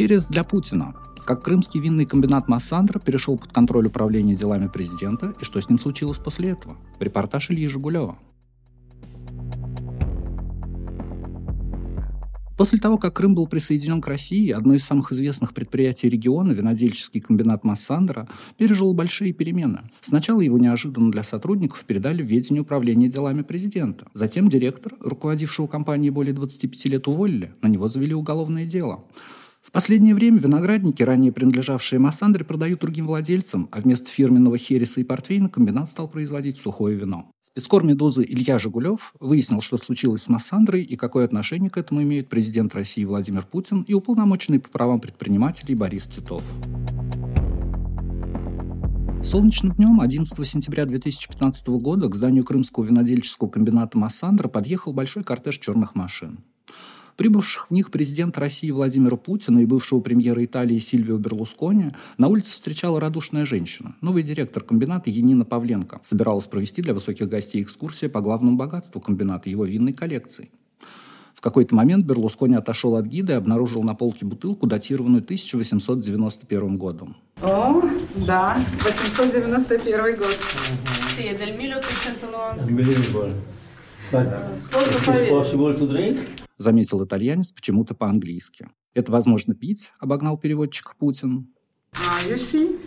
Херес для Путина. Как крымский винный комбинат Массандра перешел под контроль управления делами президента и что с ним случилось после этого. Репортаж Ильи Жигулева. После того, как Крым был присоединен к России, одно из самых известных предприятий региона, винодельческий комбинат Массандра, пережил большие перемены. Сначала его неожиданно для сотрудников передали в ведение управления делами президента. Затем директор, руководившего компанией более 25 лет, уволили. На него завели уголовное дело. В последнее время виноградники, ранее принадлежавшие Массандре, продают другим владельцам, а вместо фирменного хереса и портвейна комбинат стал производить сухое вино. Спецкор «Медузы» Илья Жигулев выяснил, что случилось с Массандрой и какое отношение к этому имеют президент России Владимир Путин и уполномоченный по правам предпринимателей Борис Титов. Солнечным днем 11 сентября 2015 года к зданию Крымского винодельческого комбината «Массандра» подъехал большой кортеж черных машин. Прибывших в них президент России Владимира Путина и бывшего премьера Италии Сильвио Берлускони на улице встречала радушная женщина. Новый директор комбината Янина Павленко собиралась провести для высоких гостей экскурсия по главному богатству комбината, его винной коллекции. В какой-то момент Берлускони отошел от гида и обнаружил на полке бутылку, датированную 1891 годом. О, да, 891 год. Sì, è del 1809. Unbelievable. But possible to drink? Заметил итальянец почему-то по-английски. «Это возможно пить?» – обогнал переводчик Путин. А, you see?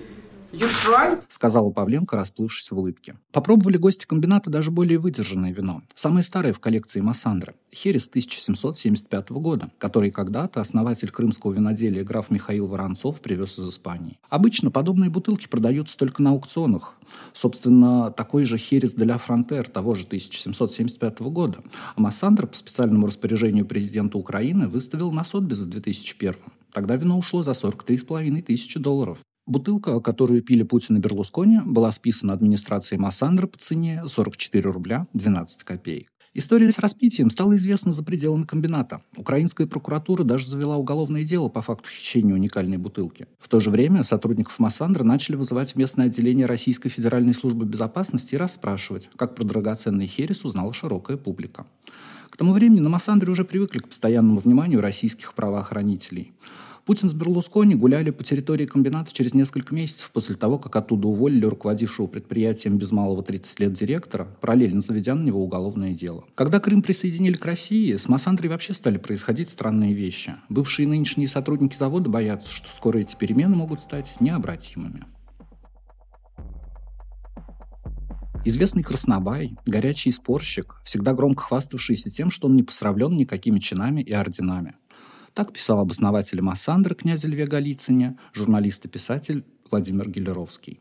Сказала Павленко, расплывшись в улыбке. Попробовали гости комбината даже более выдержанное вино. Самое старое в коллекции Массандра – Херес 1775 года, который когда-то основатель крымского виноделия граф Михаил Воронцов привез из Испании. Обычно подобные бутылки продаются только на аукционах. Собственно, такой же Херес де ля Фронтер того же 1775 года. А Массандра по специальному распоряжению президента Украины выставил на Сотбис в 2001 Тогда вино ушло за 43,5 тысячи долларов. Бутылка, которую пили Путин и Берлускони, была списана администрацией Массандра по цене 44 рубля 12 копеек. История с распитием стала известна за пределами комбината. Украинская прокуратура даже завела уголовное дело по факту хищения уникальной бутылки. В то же время сотрудников Массандра начали вызывать в местное отделение Российской Федеральной службы безопасности и расспрашивать, как про драгоценный херес узнала широкая публика. К тому времени на Массандре уже привыкли к постоянному вниманию российских правоохранителей. Путин с Берлускони гуляли по территории комбината через несколько месяцев после того, как оттуда уволили руководившего предприятием без малого 30 лет директора, параллельно заведя на него уголовное дело. Когда Крым присоединили к России, с Массандрой вообще стали происходить странные вещи. Бывшие и нынешние сотрудники завода боятся, что скоро эти перемены могут стать необратимыми. Известный краснобай, горячий спорщик, всегда громко хваставшийся тем, что он не посравлен никакими чинами и орденами. Так писал об основателе Массандра князя Льве Голицыне журналист и писатель Владимир Гелеровский.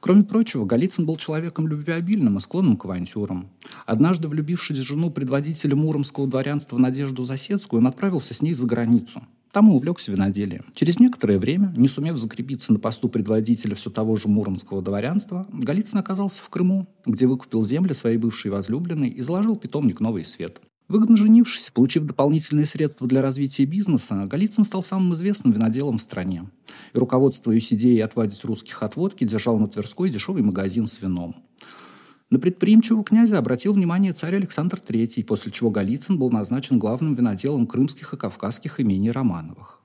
Кроме прочего, Голицын был человеком любвеобильным и склонным к авантюрам. Однажды, влюбившись в жену предводителя муромского дворянства Надежду Засецкую, он отправился с ней за границу. Там и увлекся виноделием. Через некоторое время, не сумев закрепиться на посту предводителя все того же муромского дворянства, Голицын оказался в Крыму, где выкупил земли своей бывшей возлюбленной и заложил питомник «Новый свет». Выгодно женившись, получив дополнительные средства для развития бизнеса, Голицын стал самым известным виноделом в стране. И, руководствуясь идеей отвадить русских от водки, держал на Тверской дешевый магазин с вином. На предприимчивого князя обратил внимание царь Александр III, после чего Голицын был назначен главным виноделом крымских и кавказских имений Романовых.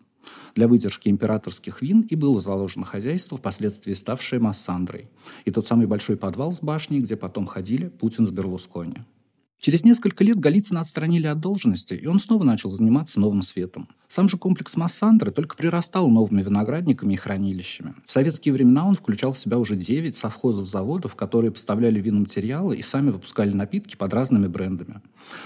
Для выдержки императорских вин и было заложено хозяйство, впоследствии ставшее Массандрой, и тот самый большой подвал с башней, где потом ходили Путин с Берлускони. Через несколько лет Голицына отстранили от должности, и он снова начал заниматься новым светом. Сам же комплекс Массандры только прирастал новыми виноградниками и хранилищами. В советские времена он включал в себя уже 9 совхозов-заводов, которые поставляли виноматериалы и сами выпускали напитки под разными брендами.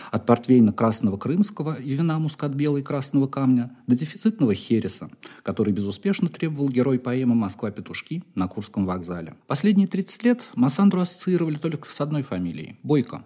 От портвейна красного крымского и вина мускат белый красного камня до дефицитного хереса, который безуспешно требовал герой поэмы «Москва-петушки» на Курском вокзале. Последние 30 лет Массандру ассоциировали только с одной фамилией – Бойко.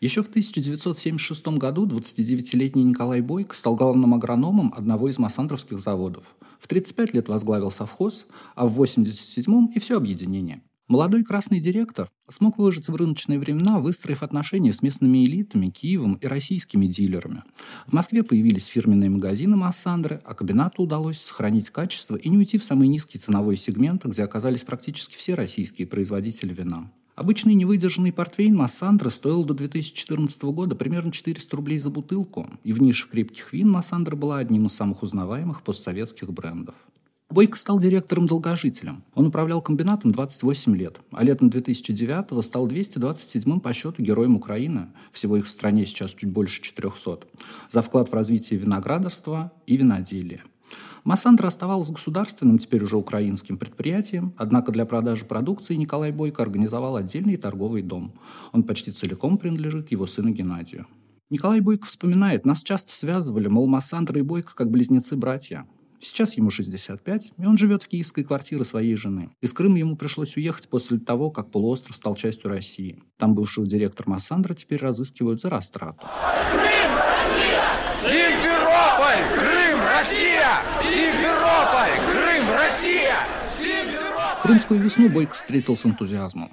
Еще в 1976 году 29-летний Николай Бойко стал главным агрономом одного из массандровских заводов. В 35 лет возглавил совхоз, а в 87-м и все объединение. Молодой красный директор смог выжить в рыночные времена, выстроив отношения с местными элитами, Киевом и российскими дилерами. В Москве появились фирменные магазины Массандры, а комбинату удалось сохранить качество и не уйти в самый низкий ценовой сегмент, где оказались практически все российские производители вина. Обычный невыдержанный портвейн Массандра стоил до 2014 года примерно 400 рублей за бутылку, и в нише крепких вин Массандра была одним из самых узнаваемых постсоветских брендов. Бойко стал директором-долгожителем. Он управлял комбинатом 28 лет, а летом 2009 стал 227-м по счету героем Украины, всего их в стране сейчас чуть больше 400, за вклад в развитие виноградарства и виноделия. Массандра оставалась государственным, теперь уже украинским предприятием, однако для продажи продукции Николай Бойко организовал отдельный торговый дом. Он почти целиком принадлежит его сыну Геннадию. Николай Бойко вспоминает, нас часто связывали, мол, Массандра и Бойко как близнецы-братья. Сейчас ему 65, и он живет в киевской квартире своей жены. Из Крыма ему пришлось уехать после того, как полуостров стал частью России. Там бывшего директора Массандра теперь разыскивают за растрату. Крым! Россия! Симферополь! Крым! Россия! Симферополь! Крым! Россия! Симферополь! Крымскую весну Бойко встретил с энтузиазмом.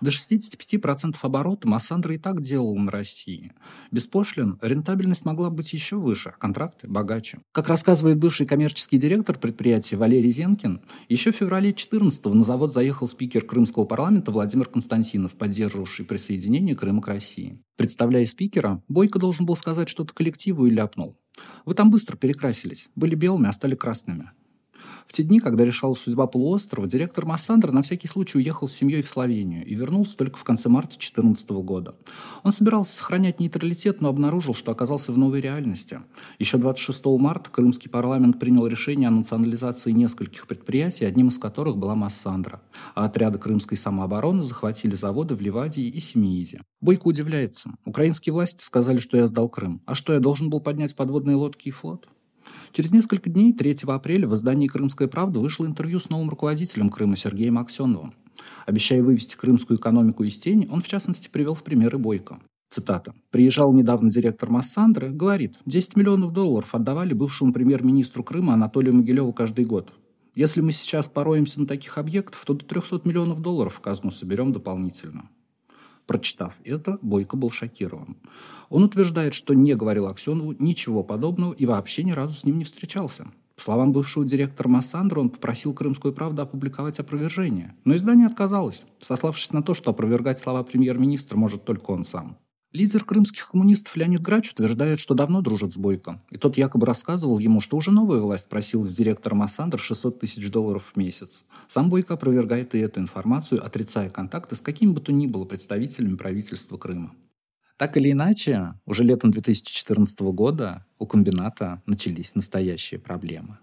До 65% оборота Массандра и так делал на России. Без пошлин рентабельность могла быть еще выше, а контракты богаче. Как рассказывает бывший коммерческий директор предприятия Валерий Зенкин, еще в феврале 14 на завод заехал спикер Крымского парламента Владимир Константинов, поддерживавший присоединение Крыма к России. Представляя спикера, Бойко должен был сказать что-то коллективу и ляпнул. «Вы там быстро перекрасились. Были белыми, а стали красными. В те дни, когда решалась судьба полуострова, директор Массандра на всякий случай уехал с семьей в Словению и вернулся только в конце марта 2014 года. Он собирался сохранять нейтралитет, но обнаружил, что оказался в новой реальности. Еще 26 марта Крымский парламент принял решение о национализации нескольких предприятий, одним из которых была Массандра. А отряды крымской самообороны захватили заводы в Ливадии и Семииде. Бойко удивляется. Украинские власти сказали, что я сдал Крым. А что, я должен был поднять подводные лодки и флот? Через несколько дней, 3 апреля, в издании «Крымская правда» вышло интервью с новым руководителем Крыма Сергеем Аксеновым. Обещая вывести крымскую экономику из тени, он, в частности, привел в примеры Бойко. Цитата. «Приезжал недавно директор Массандры, говорит, 10 миллионов долларов отдавали бывшему премьер-министру Крыма Анатолию Могилеву каждый год. Если мы сейчас пороемся на таких объектах, то до 300 миллионов долларов в казну соберем дополнительно. Прочитав это, Бойко был шокирован. Он утверждает, что не говорил Аксенову ничего подобного и вообще ни разу с ним не встречался. По словам бывшего директора Массандра, он попросил «Крымскую правду» опубликовать опровержение. Но издание отказалось, сославшись на то, что опровергать слова премьер-министра может только он сам. Лидер крымских коммунистов Леонид Грач утверждает, что давно дружит с Бойко. И тот якобы рассказывал ему, что уже новая власть просила с директора Массандр 600 тысяч долларов в месяц. Сам Бойко опровергает и эту информацию, отрицая контакты с какими бы то ни было представителями правительства Крыма. Так или иначе, уже летом 2014 года у комбината начались настоящие проблемы.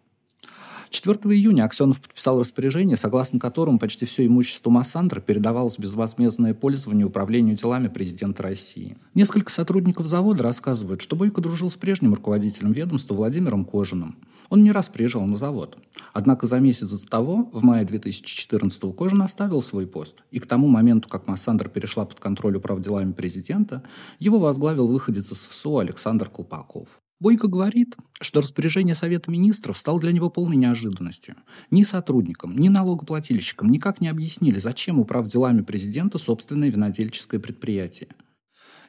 4 июня Аксенов подписал распоряжение, согласно которому почти все имущество Массандра передавалось безвозмездное пользование управлению делами президента России. Несколько сотрудников завода рассказывают, что Бойко дружил с прежним руководителем ведомства Владимиром Кожиным. Он не раз приезжал на завод. Однако за месяц до того, в мае 2014 Кожин оставил свой пост. И к тому моменту, как Массандр перешла под контроль управделами президента, его возглавил выходец из ФСО Александр Колпаков. Бойко говорит, что распоряжение Совета Министров стало для него полной неожиданностью. Ни сотрудникам, ни налогоплательщикам никак не объяснили, зачем управ делами президента собственное винодельческое предприятие.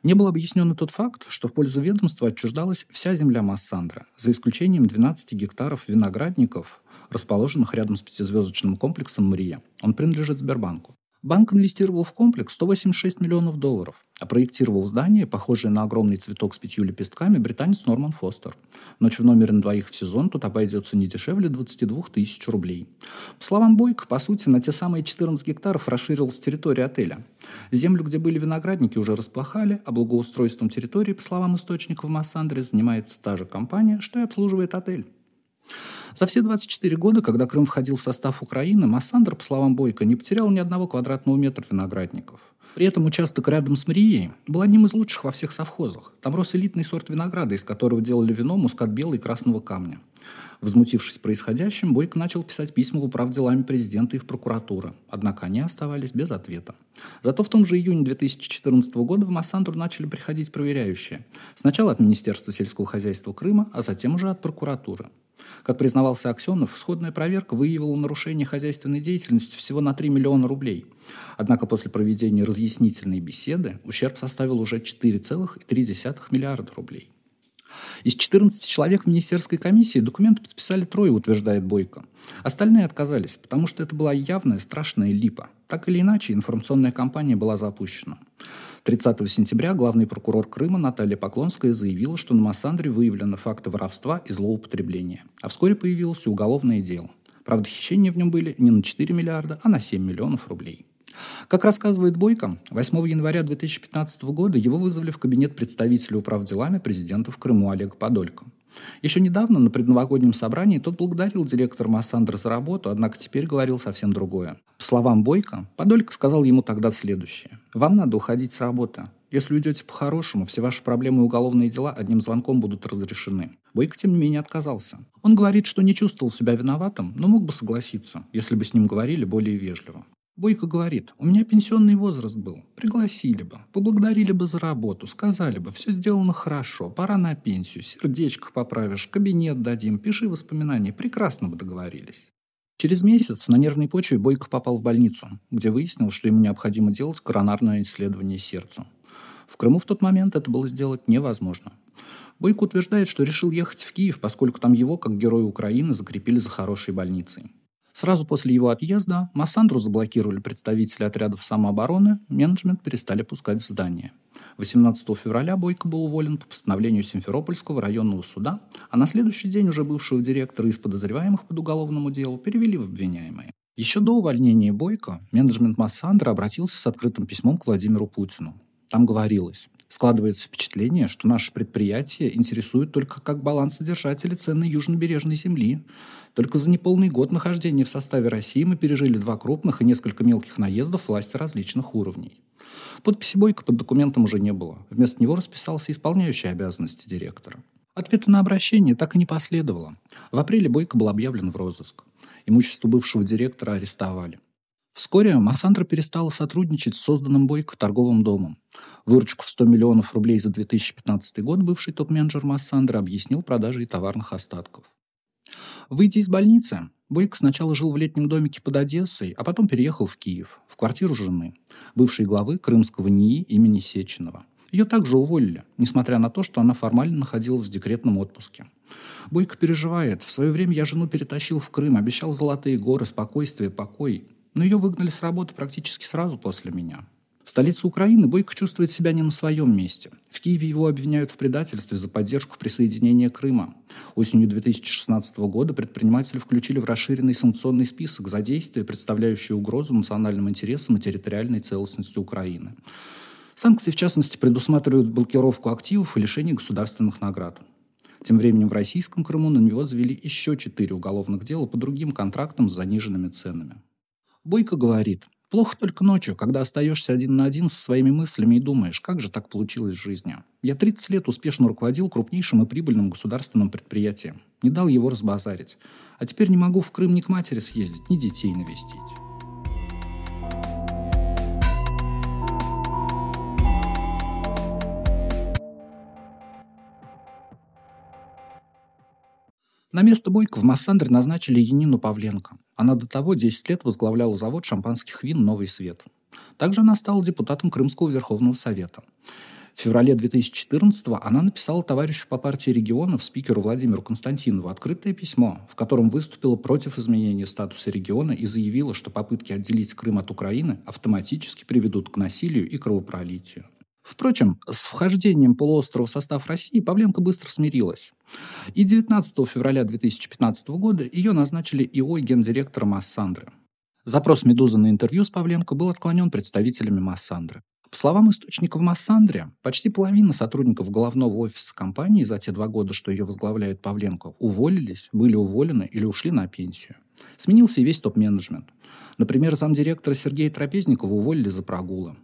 Не был объяснен и тот факт, что в пользу ведомства отчуждалась вся земля Массандра, за исключением 12 гектаров виноградников, расположенных рядом с пятизвездочным комплексом «Мрия». Он принадлежит Сбербанку. Банк инвестировал в комплекс 186 миллионов долларов, а проектировал здание, похожее на огромный цветок с пятью лепестками, британец Норман Фостер. Ночь в номере на двоих в сезон тут обойдется не дешевле 22 тысяч рублей. По словам Бойко, по сути, на те самые 14 гектаров расширилась территория отеля. Землю, где были виноградники, уже расплохали, а благоустройством территории, по словам источников Массандре, занимается та же компания, что и обслуживает отель. За все 24 года, когда Крым входил в состав Украины, Массандр, по словам Бойко, не потерял ни одного квадратного метра виноградников. При этом участок рядом с Мрией был одним из лучших во всех совхозах. Там рос элитный сорт винограда, из которого делали вино мускат белый и красного камня. Возмутившись происходящим, Бойко начал писать письма в управ делами президента и в прокуратуру. Однако они оставались без ответа. Зато в том же июне 2014 года в Массандру начали приходить проверяющие. Сначала от Министерства сельского хозяйства Крыма, а затем уже от прокуратуры. Как признавался Аксенов, сходная проверка выявила нарушение хозяйственной деятельности всего на 3 миллиона рублей. Однако после проведения разъяснительной беседы ущерб составил уже 4,3 миллиарда рублей. Из 14 человек в министерской комиссии документы подписали трое, утверждает Бойко. Остальные отказались, потому что это была явная страшная липа. Так или иначе, информационная кампания была запущена. 30 сентября главный прокурор Крыма Наталья Поклонская заявила, что на Массандре выявлены факты воровства и злоупотребления. А вскоре появилось уголовное дело. Правда, хищения в нем были не на 4 миллиарда, а на 7 миллионов рублей. Как рассказывает Бойко, 8 января 2015 года его вызвали в кабинет представителя управделами президента в Крыму Олега Подолько. Еще недавно на предновогоднем собрании тот благодарил директора Массандра за работу, однако теперь говорил совсем другое. По словам Бойко, Подолько сказал ему тогда следующее. «Вам надо уходить с работы. Если уйдете по-хорошему, все ваши проблемы и уголовные дела одним звонком будут разрешены. Бойко, тем не менее, отказался. Он говорит, что не чувствовал себя виноватым, но мог бы согласиться, если бы с ним говорили более вежливо. Бойко говорит, у меня пенсионный возраст был. Пригласили бы, поблагодарили бы за работу, сказали бы, все сделано хорошо, пора на пенсию, сердечко поправишь, кабинет дадим, пиши воспоминания, прекрасно бы договорились. Через месяц на нервной почве Бойко попал в больницу, где выяснил, что ему необходимо делать коронарное исследование сердца. В Крыму в тот момент это было сделать невозможно. Бойко утверждает, что решил ехать в Киев, поскольку там его, как героя Украины, закрепили за хорошей больницей. Сразу после его отъезда Массандру заблокировали представители отрядов самообороны, менеджмент перестали пускать в здание. 18 февраля Бойко был уволен по постановлению Симферопольского районного суда, а на следующий день уже бывшего директора из подозреваемых под уголовному делу перевели в обвиняемые. Еще до увольнения Бойко менеджмент Массандра обратился с открытым письмом к Владимиру Путину. Там говорилось, складывается впечатление, что наше предприятие интересует только как балансодержатели ценной южнобережной земли. Только за неполный год нахождения в составе России мы пережили два крупных и несколько мелких наездов власти различных уровней. Подписи Бойко под документом уже не было. Вместо него расписался исполняющий обязанности директора. Ответа на обращение так и не последовало. В апреле Бойко был объявлен в розыск. Имущество бывшего директора арестовали. Вскоре Массандра перестала сотрудничать с созданным Бойко торговым домом. Выручку в 100 миллионов рублей за 2015 год бывший топ-менеджер Массандра объяснил продажей товарных остатков. Выйдя из больницы, Бойко сначала жил в летнем домике под Одессой, а потом переехал в Киев, в квартиру жены, бывшей главы крымского НИИ имени Сеченова. Ее также уволили, несмотря на то, что она формально находилась в декретном отпуске. Бойко переживает. В свое время я жену перетащил в Крым, обещал золотые горы, спокойствие, покой но ее выгнали с работы практически сразу после меня. В столице Украины Бойко чувствует себя не на своем месте. В Киеве его обвиняют в предательстве за поддержку присоединения Крыма. Осенью 2016 года предприниматели включили в расширенный санкционный список за действия, представляющие угрозу национальным интересам и территориальной целостности Украины. Санкции, в частности, предусматривают блокировку активов и лишение государственных наград. Тем временем в российском Крыму на него завели еще четыре уголовных дела по другим контрактам с заниженными ценами. Бойко говорит, плохо только ночью, когда остаешься один на один со своими мыслями и думаешь, как же так получилось в жизни. Я 30 лет успешно руководил крупнейшим и прибыльным государственным предприятием. Не дал его разбазарить. А теперь не могу в Крым ни к матери съездить, ни детей навестить. На место Бойко в Массандре назначили Янину Павленко. Она до того 10 лет возглавляла завод шампанских вин «Новый свет». Также она стала депутатом Крымского Верховного Совета. В феврале 2014 она написала товарищу по партии регионов, спикеру Владимиру Константинову, открытое письмо, в котором выступила против изменения статуса региона и заявила, что попытки отделить Крым от Украины автоматически приведут к насилию и кровопролитию. Впрочем, с вхождением полуострова в состав России Павленко быстро смирилась. И 19 февраля 2015 года ее назначили ИО гендиректором Массандры. Запрос «Медузы» на интервью с Павленко был отклонен представителями Массандры. По словам источников Массандре, почти половина сотрудников головного офиса компании за те два года, что ее возглавляет Павленко, уволились, были уволены или ушли на пенсию. Сменился и весь топ-менеджмент. Например, замдиректора Сергея Трапезникова уволили за прогулы.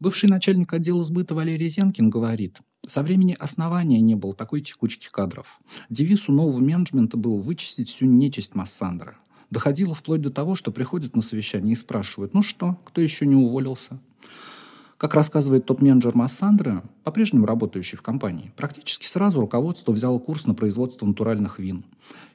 Бывший начальник отдела сбыта Валерий Зенкин говорит, со времени основания не было такой текучки кадров. Девиз у нового менеджмента был вычистить всю нечисть Массандра. Доходило вплоть до того, что приходят на совещание и спрашивают, ну что, кто еще не уволился? Как рассказывает топ-менеджер Массандра, по-прежнему работающий в компании, практически сразу руководство взяло курс на производство натуральных вин.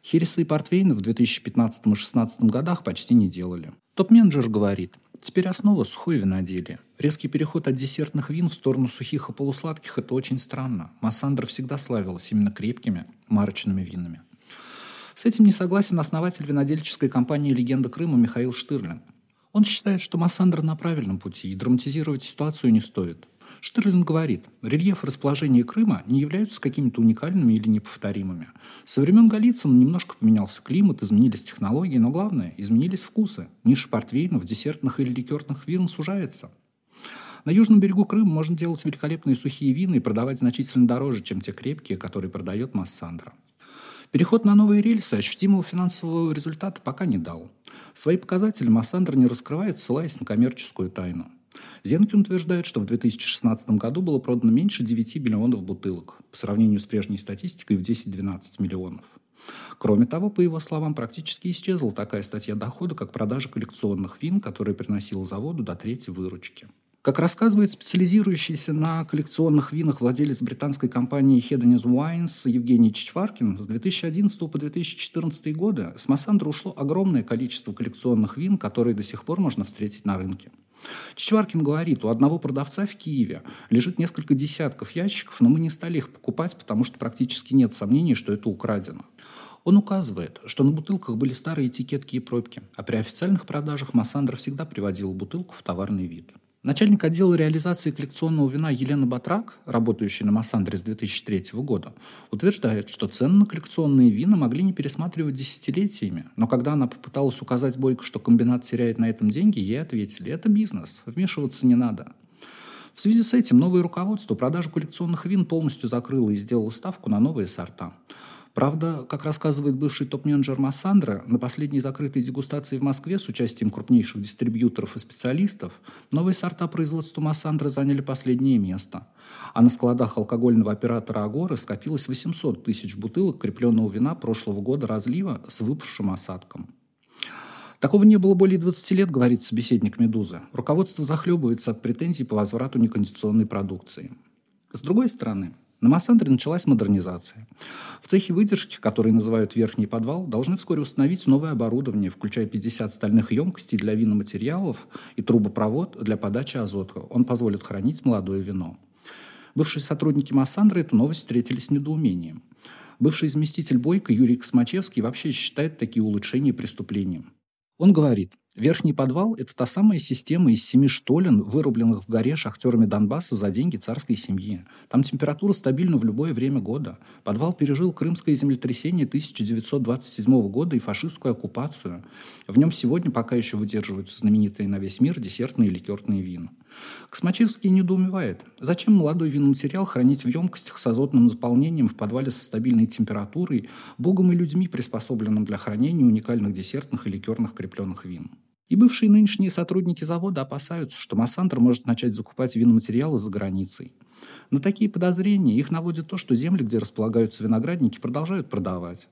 Хересы и портвейны в 2015 и 2016 годах почти не делали. Топ-менеджер говорит, теперь основа сухое виноделие. Резкий переход от десертных вин в сторону сухих и полусладких – это очень странно. Массандра всегда славилась именно крепкими марочными винами. С этим не согласен основатель винодельческой компании «Легенда Крыма» Михаил Штырлин. Он считает, что Массандр на правильном пути, и драматизировать ситуацию не стоит. Штырлин говорит, рельеф расположения Крыма не являются какими-то уникальными или неповторимыми. Со времен Голицына немножко поменялся климат, изменились технологии, но главное, изменились вкусы. Ниша портвейнов, десертных или ликерных вин сужается. На южном берегу Крыма можно делать великолепные сухие вина и продавать значительно дороже, чем те крепкие, которые продает Массандра. Переход на новые рельсы ощутимого финансового результата пока не дал. Свои показатели Массандр не раскрывает, ссылаясь на коммерческую тайну. Зенкин утверждает, что в 2016 году было продано меньше 9 миллионов бутылок, по сравнению с прежней статистикой в 10-12 миллионов. Кроме того, по его словам, практически исчезла такая статья дохода, как продажа коллекционных вин, которая приносила заводу до трети выручки. Как рассказывает специализирующийся на коллекционных винах владелец британской компании Hedonist Wines Евгений Чичваркин, с 2011 по 2014 годы с Массандра ушло огромное количество коллекционных вин, которые до сих пор можно встретить на рынке. Чичваркин говорит, у одного продавца в Киеве лежит несколько десятков ящиков, но мы не стали их покупать, потому что практически нет сомнений, что это украдено. Он указывает, что на бутылках были старые этикетки и пробки, а при официальных продажах Массандра всегда приводил бутылку в товарный вид. Начальник отдела реализации коллекционного вина Елена Батрак, работающая на Массандре с 2003 года, утверждает, что цены на коллекционные вина могли не пересматривать десятилетиями, но когда она попыталась указать Бойко, что комбинат теряет на этом деньги, ей ответили, это бизнес, вмешиваться не надо. В связи с этим новое руководство продажу коллекционных вин полностью закрыло и сделало ставку на новые сорта. Правда, как рассказывает бывший топ-менеджер Массандра, на последней закрытой дегустации в Москве с участием крупнейших дистрибьюторов и специалистов новые сорта производства Массандра заняли последнее место. А на складах алкогольного оператора Агоры скопилось 800 тысяч бутылок крепленного вина прошлого года разлива с выпавшим осадком. Такого не было более 20 лет, говорит собеседник «Медузы». Руководство захлебывается от претензий по возврату некондиционной продукции. С другой стороны, на Массандре началась модернизация. В цехе выдержки, который называют верхний подвал, должны вскоре установить новое оборудование, включая 50 стальных емкостей для виноматериалов и трубопровод для подачи азота. Он позволит хранить молодое вино. Бывшие сотрудники Массандры эту новость встретили с недоумением. Бывший заместитель Бойко Юрий Космачевский вообще считает такие улучшения преступлением. Он говорит, верхний подвал – это та самая система из семи штолен, вырубленных в горе шахтерами Донбасса за деньги царской семьи. Там температура стабильна в любое время года. Подвал пережил крымское землетрясение 1927 года и фашистскую оккупацию. В нем сегодня пока еще выдерживаются знаменитые на весь мир десертные и ликерные вина. Космачевский недоумевает, зачем молодой виноматериал хранить в емкостях с азотным заполнением в подвале со стабильной температурой, богом и людьми, приспособленным для хранения уникальных десертных и ликерных крепленных вин. И бывшие нынешние сотрудники завода опасаются, что Массандр может начать закупать виноматериалы за границей. На такие подозрения их наводит то, что земли, где располагаются виноградники, продолжают продавать.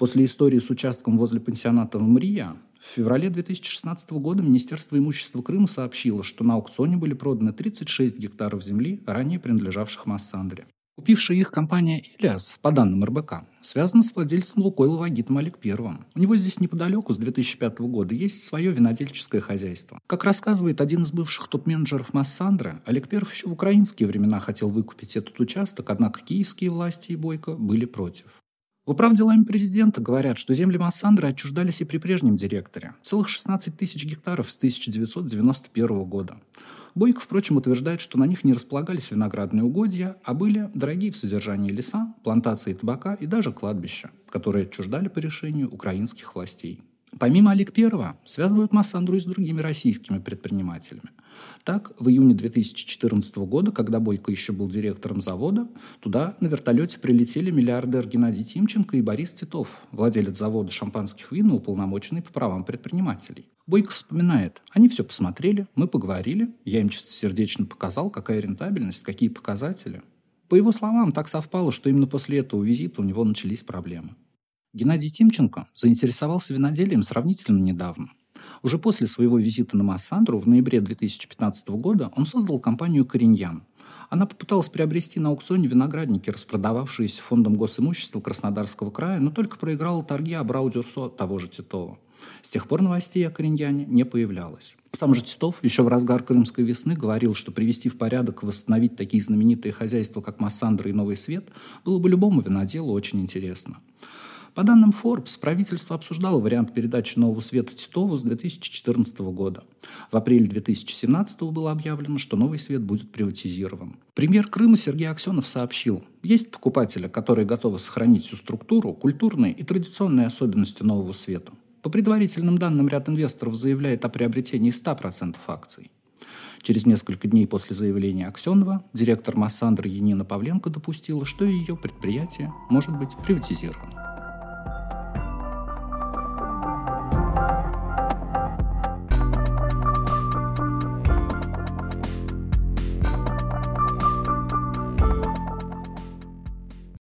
После истории с участком возле пансионата в Мрия в феврале 2016 года Министерство имущества Крыма сообщило, что на аукционе были проданы 36 гектаров земли, ранее принадлежавших Массандре. Купившая их компания «Илиас», по данным РБК, связана с владельцем «Лукойла» Вагитом Олег Первым. У него здесь неподалеку с 2005 года есть свое винодельческое хозяйство. Как рассказывает один из бывших топ-менеджеров Массандра, Олег Перов еще в украинские времена хотел выкупить этот участок, однако киевские власти и Бойко были против. В управделами президента говорят, что земли Массандры отчуждались и при прежнем директоре. Целых 16 тысяч гектаров с 1991 года. Бойко, впрочем, утверждает, что на них не располагались виноградные угодья, а были дорогие в содержании леса, плантации табака и даже кладбища, которые отчуждали по решению украинских властей. Помимо Олег Первого, связывают Массандру и с другими российскими предпринимателями. Так, в июне 2014 года, когда Бойко еще был директором завода, туда на вертолете прилетели миллиардер Геннадий Тимченко и Борис Титов, владелец завода шампанских вин и уполномоченный по правам предпринимателей. Бойко вспоминает, они все посмотрели, мы поговорили, я им чистосердечно показал, какая рентабельность, какие показатели. По его словам, так совпало, что именно после этого визита у него начались проблемы. Геннадий Тимченко заинтересовался виноделием сравнительно недавно. Уже после своего визита на Массандру в ноябре 2015 года он создал компанию «Кореньян». Она попыталась приобрести на аукционе виноградники, распродававшиеся фондом госимущества Краснодарского края, но только проиграла торги Абрау-Дюрсо того же Титова. С тех пор новостей о Кореньяне не появлялось. Сам же Титов еще в разгар Крымской весны говорил, что привести в порядок и восстановить такие знаменитые хозяйства, как Массандра и Новый Свет, было бы любому виноделу очень интересно. По данным Forbes, правительство обсуждало вариант передачи Нового Света Титову с 2014 года. В апреле 2017 было объявлено, что Новый Свет будет приватизирован. Премьер Крыма Сергей Аксенов сообщил, есть покупатели, которые готовы сохранить всю структуру, культурные и традиционные особенности Нового Света. По предварительным данным, ряд инвесторов заявляет о приобретении 100% акций. Через несколько дней после заявления Аксенова директор Массандра Янина Павленко допустила, что ее предприятие может быть приватизировано.